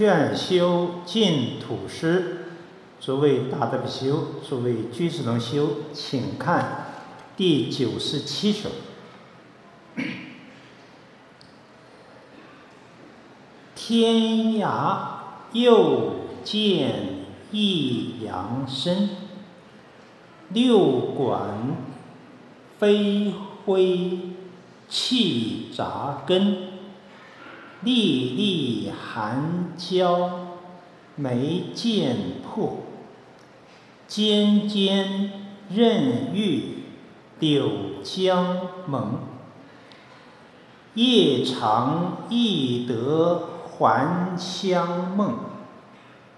劝修净土师，诸位大德比修，诸位居士能修，请看第九十七首。天涯又见一阳生，六管飞灰气杂根。粒粒寒胶没见破，尖尖刃玉柳浆蒙。夜长易得还乡梦，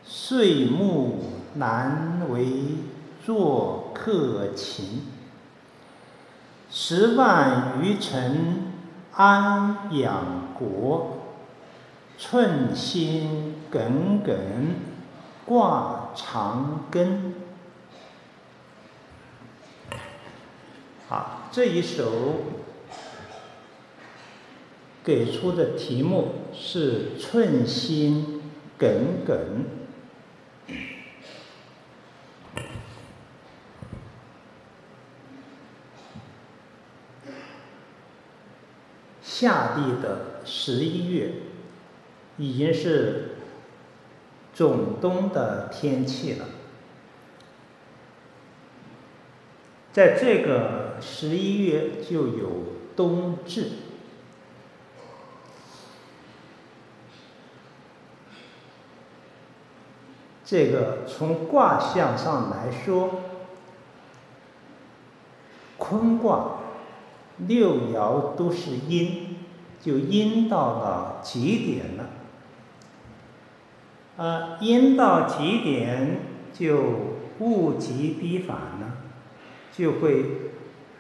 岁暮难为作客情。十万余尘安养国。寸心耿耿挂长根。好，这一首给出的题目是“寸心耿耿”。夏地的十一月。已经是仲冬的天气了，在这个十一月就有冬至。这个从卦象上来说，坤卦六爻都是阴，就阴到了极点了。呃，阴到极点就物极必反了，就会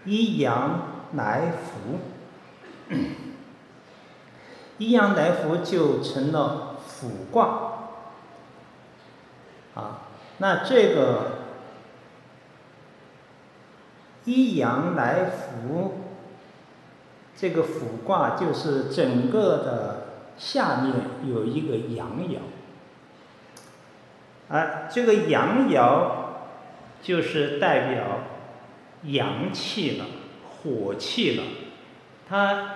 一阳来福，一阳来福就成了辅卦。啊，那这个一阳来福，这个辅卦就是整个的下面有一个阳爻。啊，这个阳爻就是代表阳气了，火气了，它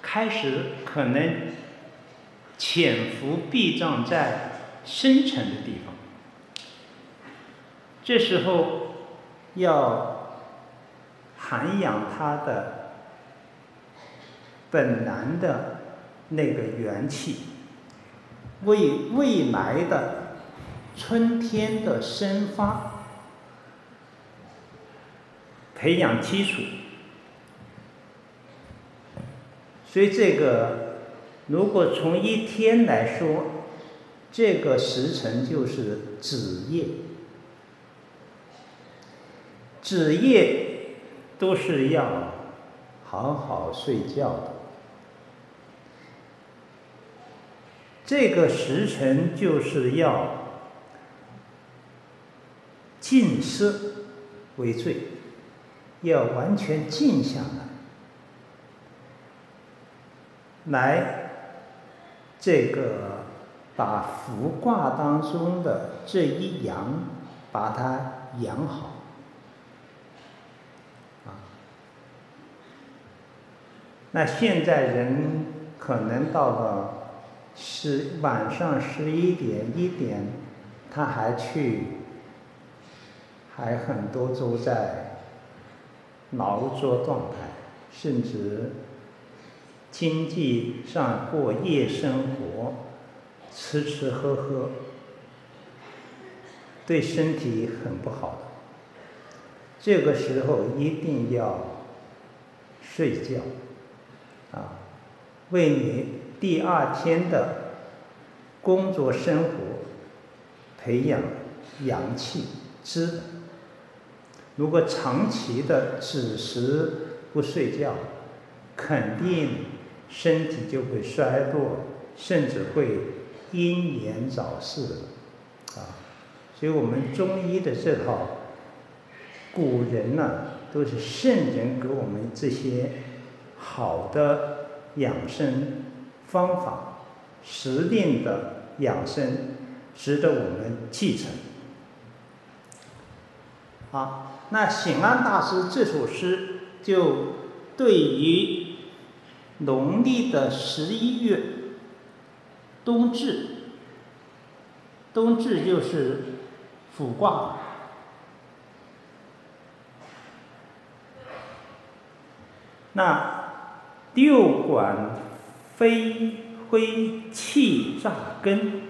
开始可能潜伏避障在深沉的地方。这时候要涵养它的本来的那个元气，为未来的。春天的生发，培养基础。所以这个，如果从一天来说，这个时辰就是子夜。子夜都是要好好睡觉的。这个时辰就是要。静思为最，要完全静下来，来这个把福卦当中的这一阳，把它养好。啊，那现在人可能到了十晚上十一点一点，他还去。还很多都在劳作状态，甚至经济上过夜生活，吃吃喝喝，对身体很不好的。这个时候一定要睡觉，啊，为你第二天的工作生活培养阳气滋。如果长期的子时不睡觉，肯定身体就会衰弱，甚至会英年早逝，啊！所以我们中医的这套，古人呢、都是圣人给我们这些好的养生方法，时令的养生，值得我们继承。好，那醒安大师这首诗就对于农历的十一月冬至，冬至就是卜卦。那六管飞灰气炸根，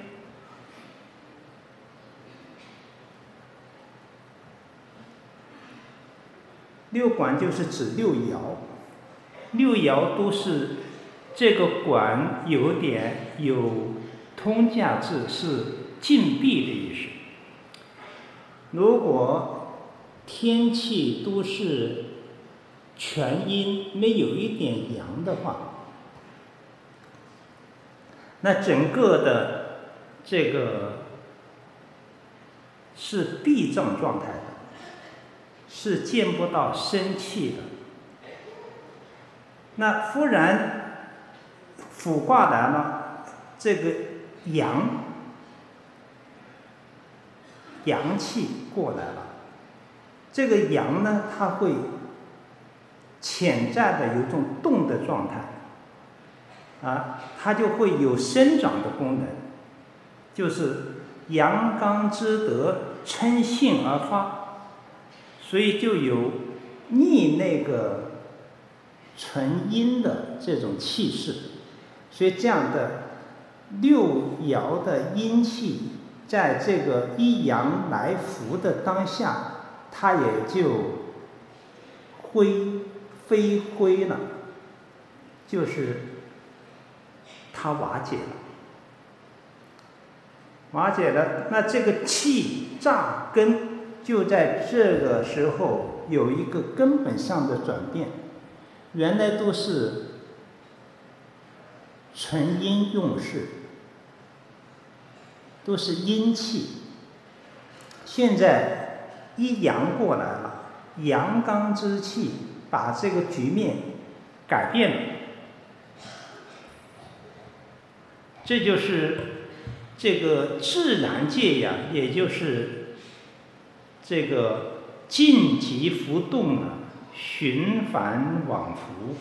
六管就是指六爻，六爻都是这个管有点有通假字，是禁闭的意思。如果天气都是全阴没有一点阳的话，那整个的这个是闭症状态的，是见不到生气的。那忽然卜卦来了，这个阳阳气过来了，这个阳呢，它会。潜在的有一种动的状态，啊，它就会有生长的功能，就是阳刚之德趁性而发，所以就有逆那个纯阴的这种气势，所以这样的六爻的阴气，在这个一阳来福的当下，它也就灰。飞灰了，就是它瓦解了，瓦解了。那这个气炸根，就在这个时候有一个根本上的转变。原来都是纯阴用事，都是阴气。现在一阳过来了，阳刚之气。把这个局面改变了，这就是这个自然界呀，也就是这个静极浮动啊，循环往复，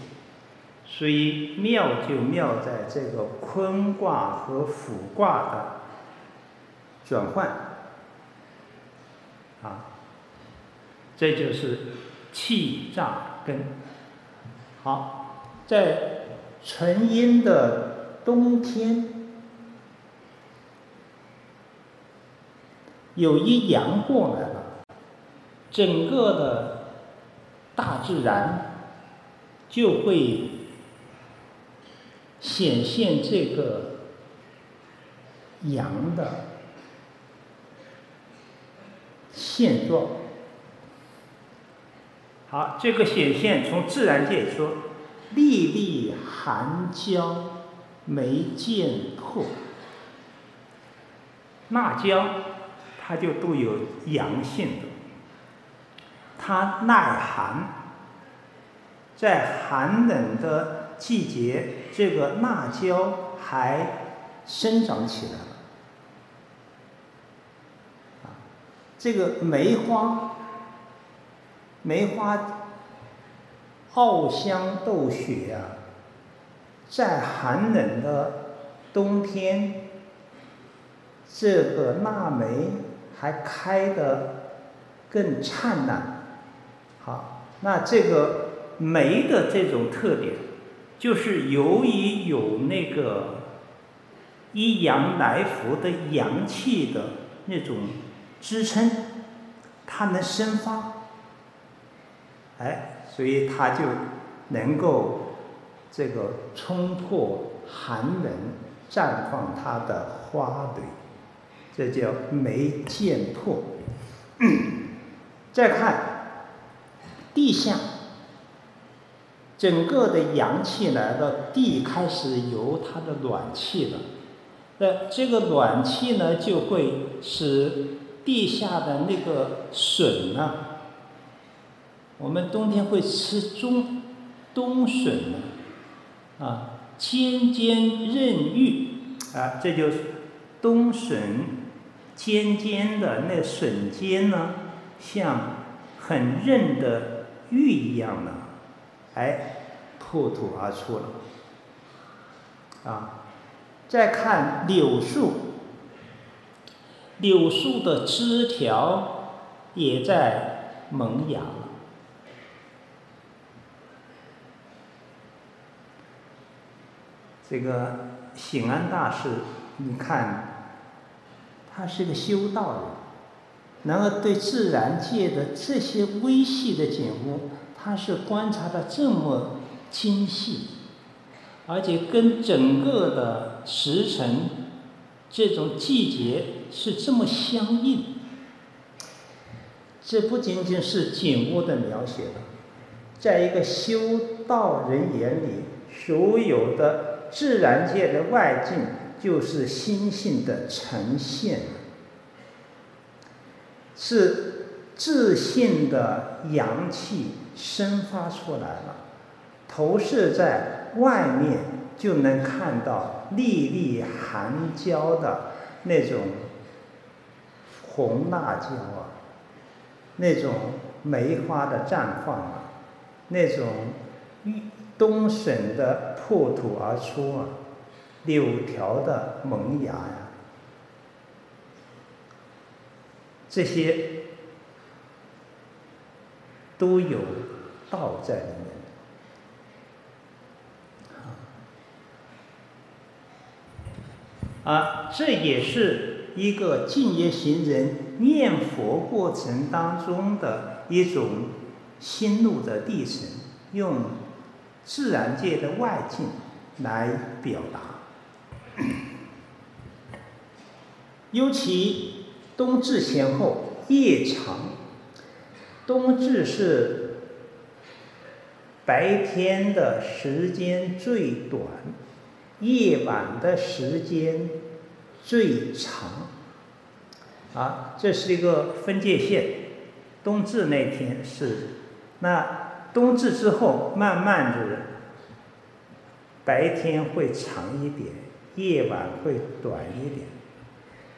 所以妙就妙在这个坤卦和卜卦的转换，啊，这就是气炸根，好，在纯阴的冬天，有一阳过来，整个的大自然就会显现这个阳的现状。好，这个显现从自然界说，粒粒寒江没见破。辣椒，它就都有阳性的，它耐寒，在寒冷的季节，这个辣椒还生长起来了。啊，这个梅花。梅花傲香斗雪、啊，在寒冷的冬天，这个腊梅还开得更灿烂。好，那这个梅的这种特点，就是由于有那个一阳来福的阳气的那种支撑，它能生发。哎，所以它就能够这个冲破寒冷，绽放它的花蕊，这叫梅见破。再看地下，整个的阳气来了，地开始有它的暖气了。那这个暖气呢，就会使地下的那个笋呢。我们冬天会吃冬冬笋呢，啊，尖尖韧玉，啊，这就是冬笋尖尖的那笋尖呢，像很韧的玉一样的，哎，破土而出了。啊，再看柳树，柳树的枝条也在萌芽。这个醒安大师，你看，他是个修道人，然后对自然界的这些微细的景物，他是观察的这么精细，而且跟整个的时辰这种季节是这么相应。这不仅仅是景物的描写了，在一个修道人眼里，所有的。自然界的外境就是心性的呈现，是自信的阳气生发出来了，投射在外面就能看到粒粒含娇的那种红辣椒啊，那种梅花的绽放啊，那种冬笋的破土而出啊，柳条的萌芽呀，这些都有道在里面。啊，这也是一个敬业行人念佛过程当中的一种心路的历程，用。自然界的外境来表达，尤其冬至前后夜长，冬至是白天的时间最短，夜晚的时间最长，啊，这是一个分界线。冬至那天是那。冬至之后，慢慢的，白天会长一点，夜晚会短一点。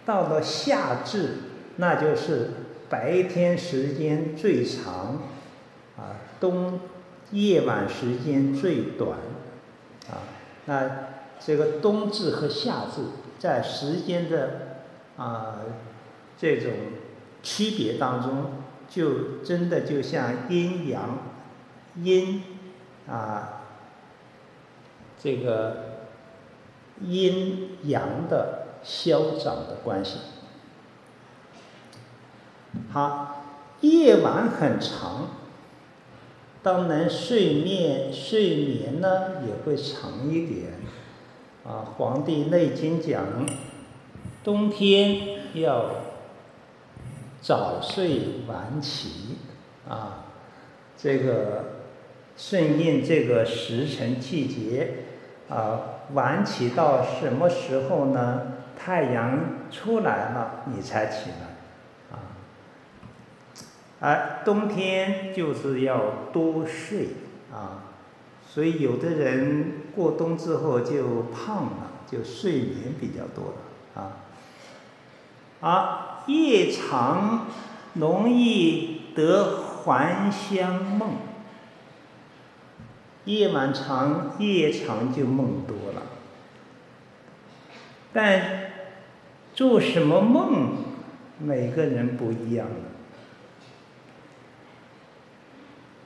到了夏至，那就是白天时间最长，啊，冬夜晚时间最短，啊，那这个冬至和夏至在时间的啊这种区别当中，就真的就像阴阳。阴啊，这个阴阳的消长的关系。好，夜晚很长，当然睡眠睡眠呢也会长一点。啊，《黄帝内经》讲，冬天要早睡晚起，啊，这个。顺应这个时辰季节，啊，晚起到什么时候呢？太阳出来了，你才起来，啊，而冬天就是要多睡，啊，所以有的人过冬之后就胖了，就睡眠比较多了，啊，啊夜长容易得还乡梦。夜晚长，夜长就梦多了。但做什么梦，每个人不一样。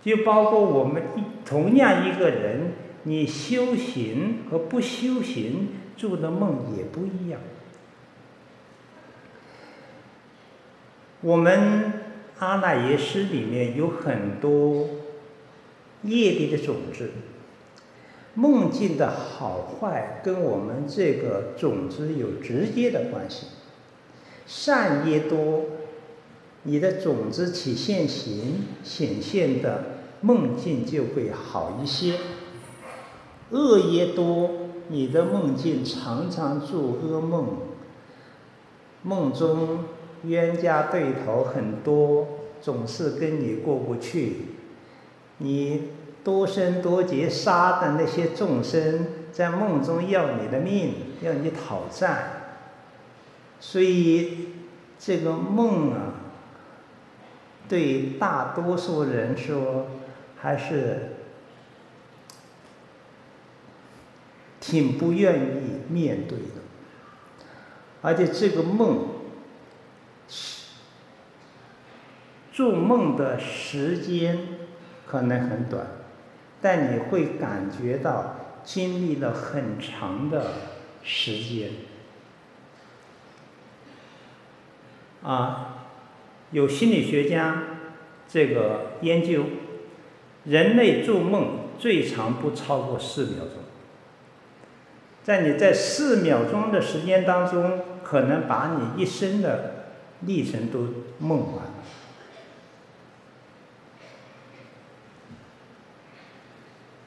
就包括我们同样一个人，你修行和不修行做的梦也不一样。我们阿赖耶识里面有很多。业力的种子，梦境的好坏跟我们这个种子有直接的关系。善业多，你的种子起现行显现的梦境就会好一些；恶业多，你的梦境常常做噩梦，梦中冤家对头很多，总是跟你过不去。你多生多劫杀的那些众生，在梦中要你的命，要你讨债，所以这个梦啊，对大多数人说还是挺不愿意面对的，而且这个梦，做梦的时间可能很短，但你会感觉到。经历了很长的时间，啊，有心理学家这个研究，人类做梦最长不超过四秒钟，在你在四秒钟的时间当中，可能把你一生的历程都梦完了。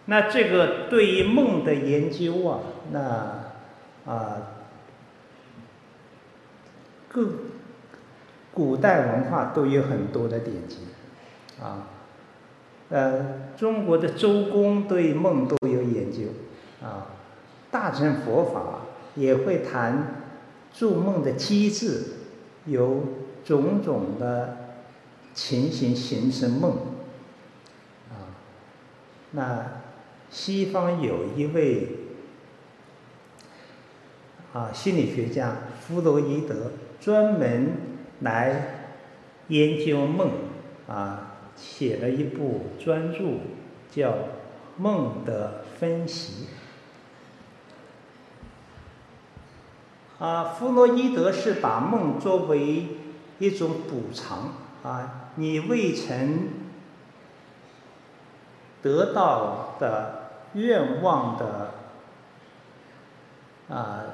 那这个对于梦的研究啊，那啊，各古代文化都有很多的典籍，啊，呃，中国的周公对梦都有研究，啊，大乘佛法也会谈做梦的机制，有种种的情形形成梦，啊，那。西方有一位啊心理学家弗洛伊德，专门来研究梦，啊，写了一部专著，叫《梦的分析》。啊，弗洛伊德是把梦作为一种补偿啊，你未曾得到的。愿望的啊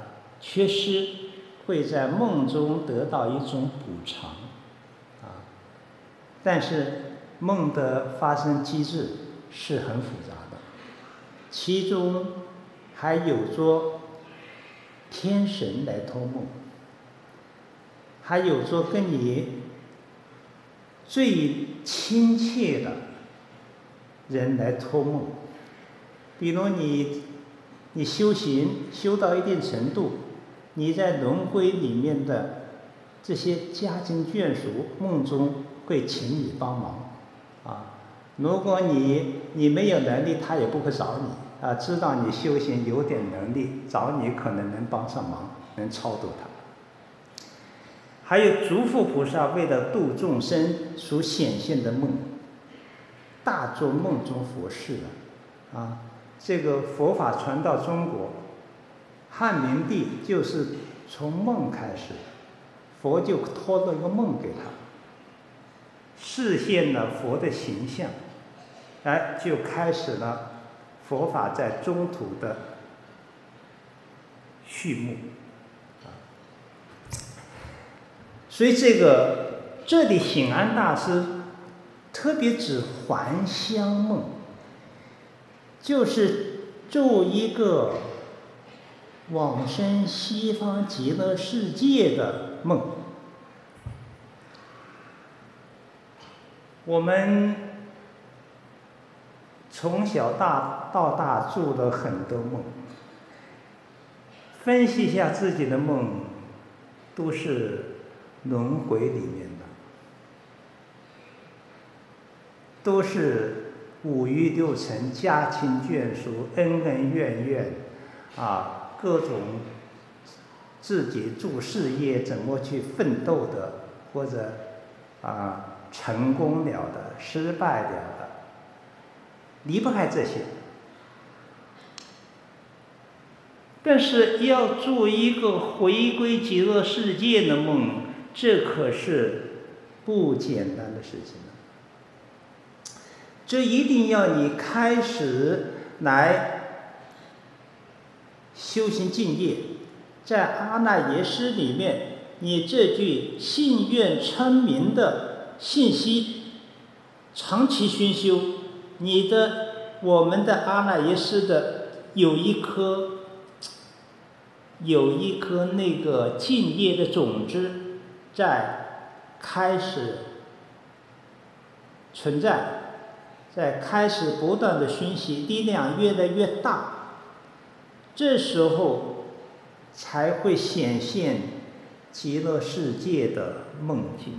缺失，会在梦中得到一种补偿，啊，但是梦的发生机制是很复杂的，其中还有着天神来托梦，还有着跟你最亲切的人来托梦。比如你，你修行修到一定程度，你在轮回里面的这些家亲眷属梦中会请你帮忙，啊，如果你你没有能力，他也不会找你，啊，知道你修行有点能力，找你可能能帮上忙，能超度他。还有诸佛菩萨为了度众生所显现的梦，大做梦中佛事了，啊。这个佛法传到中国，汉明帝就是从梦开始，佛就托了一个梦给他，示现了佛的形象，哎，就开始了佛法在中土的序幕。所以这个这里醒安大师特别指还乡梦。就是做一个往生西方极乐世界的梦。我们从小大到大做了很多梦，分析一下自己的梦，都是轮回里面的，都是。五欲六尘、家亲眷属、恩恩怨怨，啊，各种自己做事业怎么去奋斗的，或者啊成功了的、失败了的，离不开这些。但是要做一个回归极乐世界的梦，这可是不简单的事情。这一定要你开始来修行净业，在阿赖耶识里面，你这句信愿称名的信息，长期熏修，你的我们的阿赖耶识的有一颗，有一颗那个净业的种子在开始存在。在开始不断的熏习，力量越来越大，这时候才会显现极乐世界的梦境。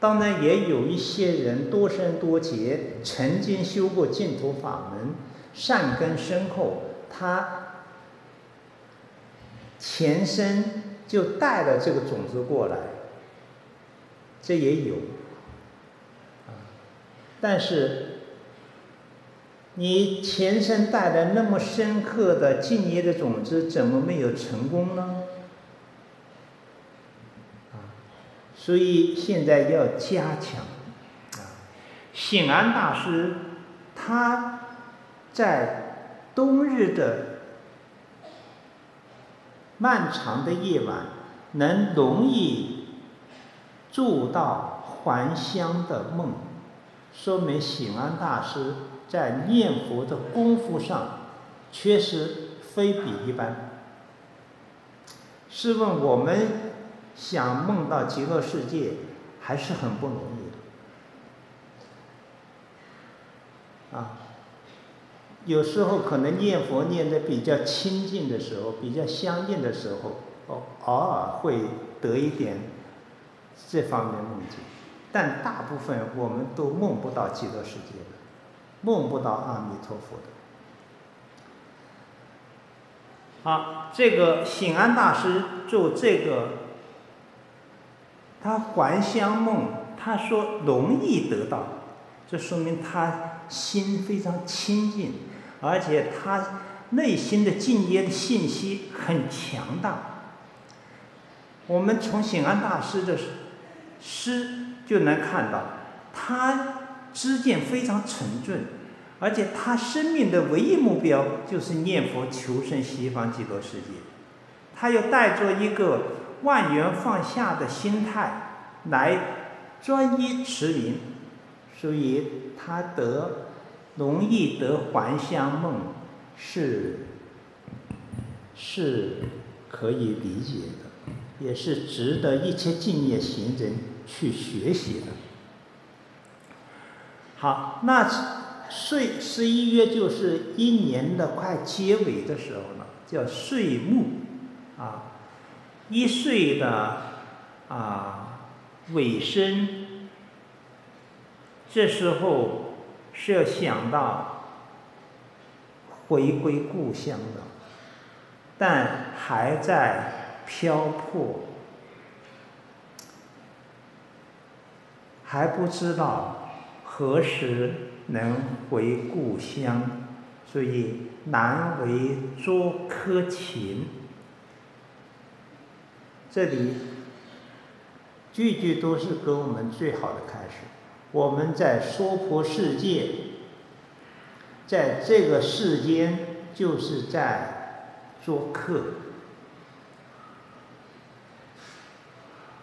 当然，也有一些人多生多劫，曾经修过净土法门，善根深厚，他前生就带了这个种子过来，这也有。但是，你前生带来那么深刻的敬业的种子，怎么没有成功呢？所以现在要加强，啊，显安大师他在冬日的漫长的夜晚，能容易做到还乡的梦，说明显安大师在念佛的功夫上确实非比一般。试问我们？想梦到极乐世界还是很不容易的，啊，有时候可能念佛念得比较亲近的时候，比较相应的时候，哦，偶尔会得一点这方面梦境，但大部分我们都梦不到极乐世界的，梦不到阿弥陀佛的。好，这个醒安大师做这个。他还乡梦，他说容易得到，这说明他心非常清净，而且他内心的敬业的信息很强大。我们从醒安大师的诗就能看到，他知见非常沉重，而且他生命的唯一目标就是念佛求生西方极乐世界，他又带着一个。万缘放下的心态来专一持名，所以他得容易得还乡梦是是可以理解的，也是值得一切敬业行人去学习的。好，那岁十一月就是一年的快结尾的时候了，叫岁暮啊。一岁的啊尾声，这时候是要想到回归故乡的，但还在漂泊，还不知道何时能回故乡，所以难为捉柯情。这里句句都是给我们最好的开始。我们在娑婆世界，在这个世间，就是在做客，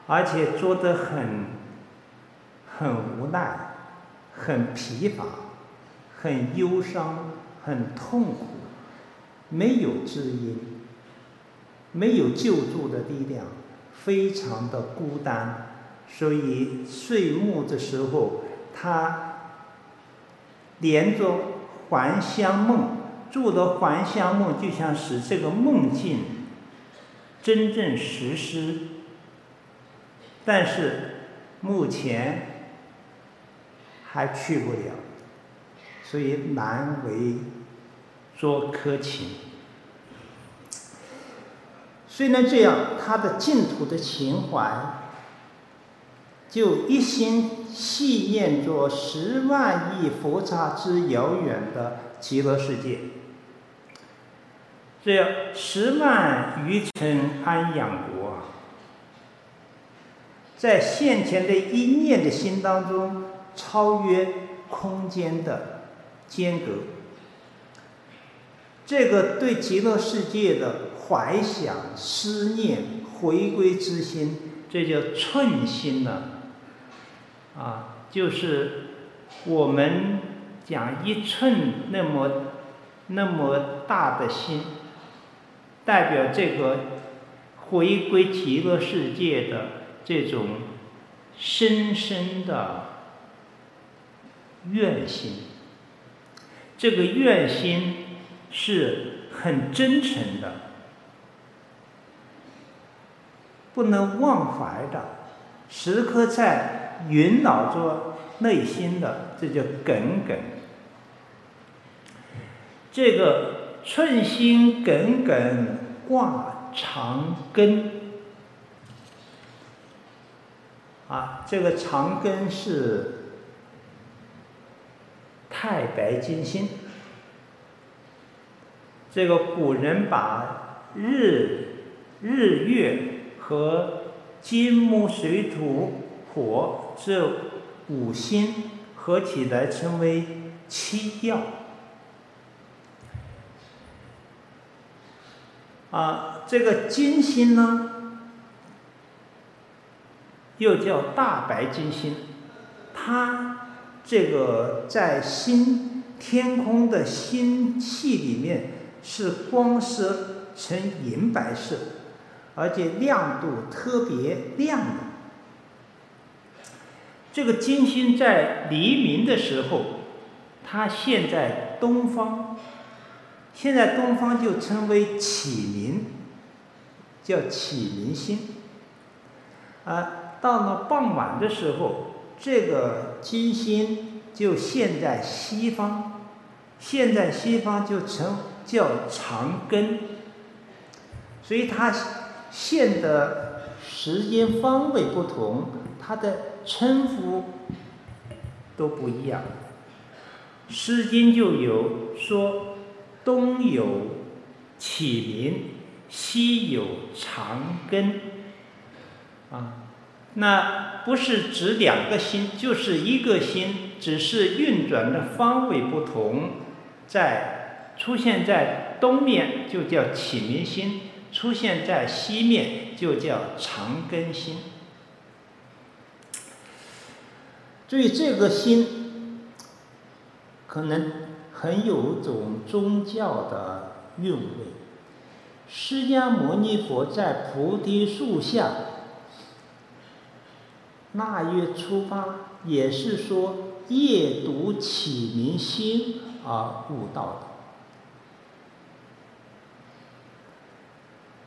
而且做得很很无奈、很疲乏、很忧伤、很痛苦，没有知音。没有救助的力量，非常的孤单，所以睡梦的时候，他连着还乡梦，做的还乡梦，就像使这个梦境真正实施，但是目前还去不了，所以难为捉柯情。虽然这样，他的净土的情怀，就一心系念着十万亿佛刹之遥远的极乐世界。这样十万余尘安养国，在现前的一念的心当中，超越空间的间隔。这个对极乐世界的。怀想、思念、回归之心，这叫寸心呢。啊，就是我们讲一寸那么那么大的心，代表这个回归极乐世界的这种深深的愿心。这个愿心是很真诚的，不能忘怀的，时刻在萦绕着内心的，这叫耿耿。这个寸心耿耿挂长根，啊，这个长根是。太白金星，这个古人把日、日月和金木水土火这五星合起来称为七曜。啊，这个金星呢，又叫大白金星，它。这个在星天空的星系里面是光色呈银白色，而且亮度特别亮的。这个金星在黎明的时候，它现在东方，现在东方就称为启明，叫启明星。啊，到了傍晚的时候。这个金星就现在西方，现在西方就成叫长庚，所以它现的时间方位不同，它的称呼都不一样。《诗经》就有说：“东有启明，西有长庚。”啊。那不是指两个星，就是一个星，只是运转的方位不同，在出现在东面就叫启明星，出现在西面就叫长庚星。所以这个星可能很有种宗教的韵味。释迦牟尼佛在菩提树下。腊月初八，也是说夜读启明星而悟道的。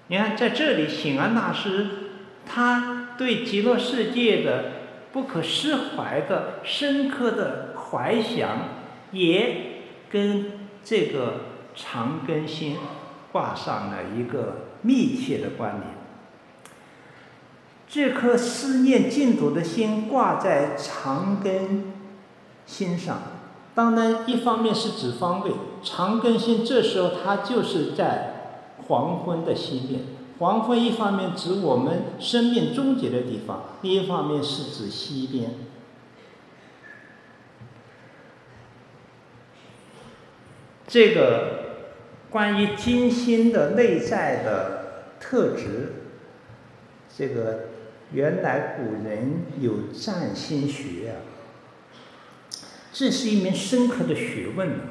你看，在这里，醒安大师他对极乐世界的不可释怀的深刻的怀想，也跟这个长庚星挂上了一个密切的关联。这颗思念净土的心挂在长庚星上，当然一方面是指方位，长庚星这时候它就是在黄昏的西面，黄昏一方面指我们生命终结的地方，另一方面是指西边。这个关于金星的内在的特质，这个。原来古人有占星学啊，这是一门深刻的学问呢。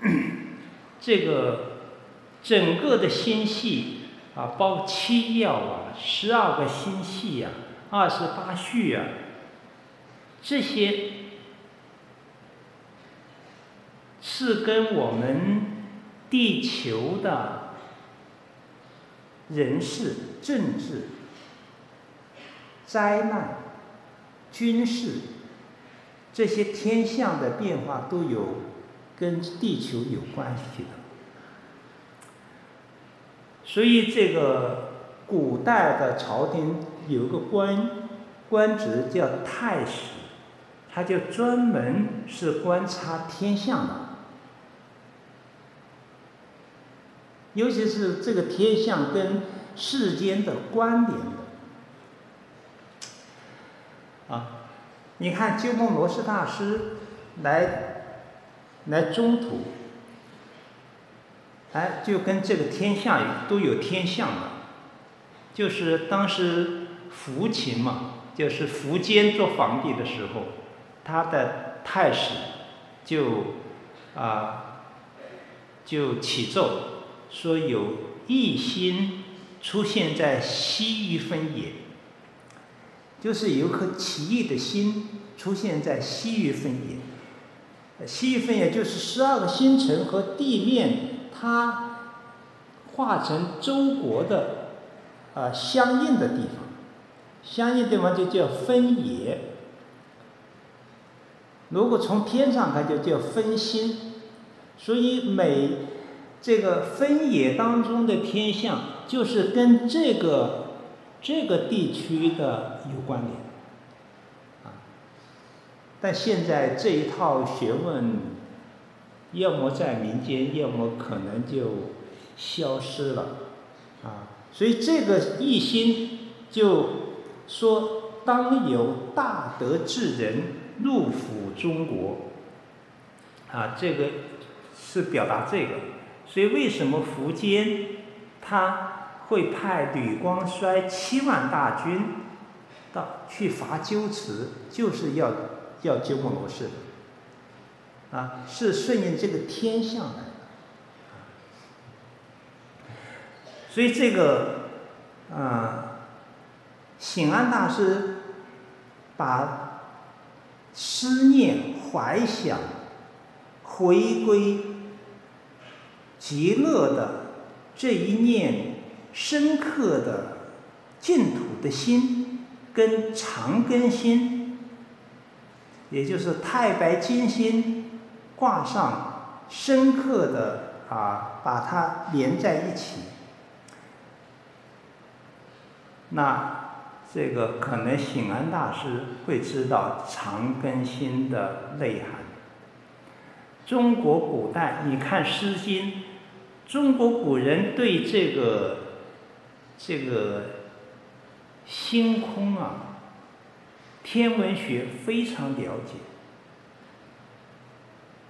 这个整个的星系啊，包括七曜啊，十二个星系啊，二十八宿啊，这些是跟我们地球的人事政治。灾难、军事这些天象的变化都有跟地球有关系的，所以这个古代的朝廷有个官官职叫太史，他就专门是观察天象的，尤其是这个天象跟世间的关联。啊，你看鸠摩罗什大师来来中土，哎，就跟这个天象都有天象了，就是当时苻琴嘛，就是苻坚做皇帝的时候，他的太史就啊就启奏说有异星出现在西域分野。就是有颗奇异的星出现在西域分野，西域分野就是十二个星辰和地面，它化成周国的、呃、相应的地方，相应地方就叫分野。如果从天上看，就叫分星。所以每这个分野当中的天象，就是跟这个这个地区的有关联。啊，但现在这一套学问，要么在民间，要么可能就消失了。啊，所以这个一心就说，当有大德之人入抚中国。啊，这个。是表达这个，所以为什么苻坚他会派吕光衰七万大军到去伐鸠兹，就是要要鸠摩罗什，啊，是顺应这个天象的。所以这个啊，醒安大师把思念怀想回归。极乐的这一念深刻的净土的心，跟长庚心，也就是太白金星挂上，深刻的啊，把它连在一起。那这个可能醒安大师会知道长庚心的内涵。中国古代，你看《诗经》。中国古人对这个这个星空啊，天文学非常了解，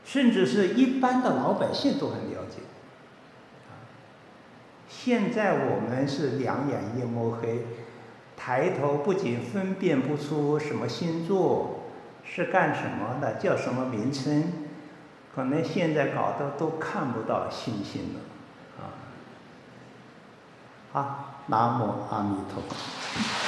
甚至是一般的老百姓都很了解。现在我们是两眼一抹黑，抬头不仅分辨不出什么星座是干什么的，叫什么名称。可能现在搞得都看不到星星了，啊！好，南无阿弥陀佛。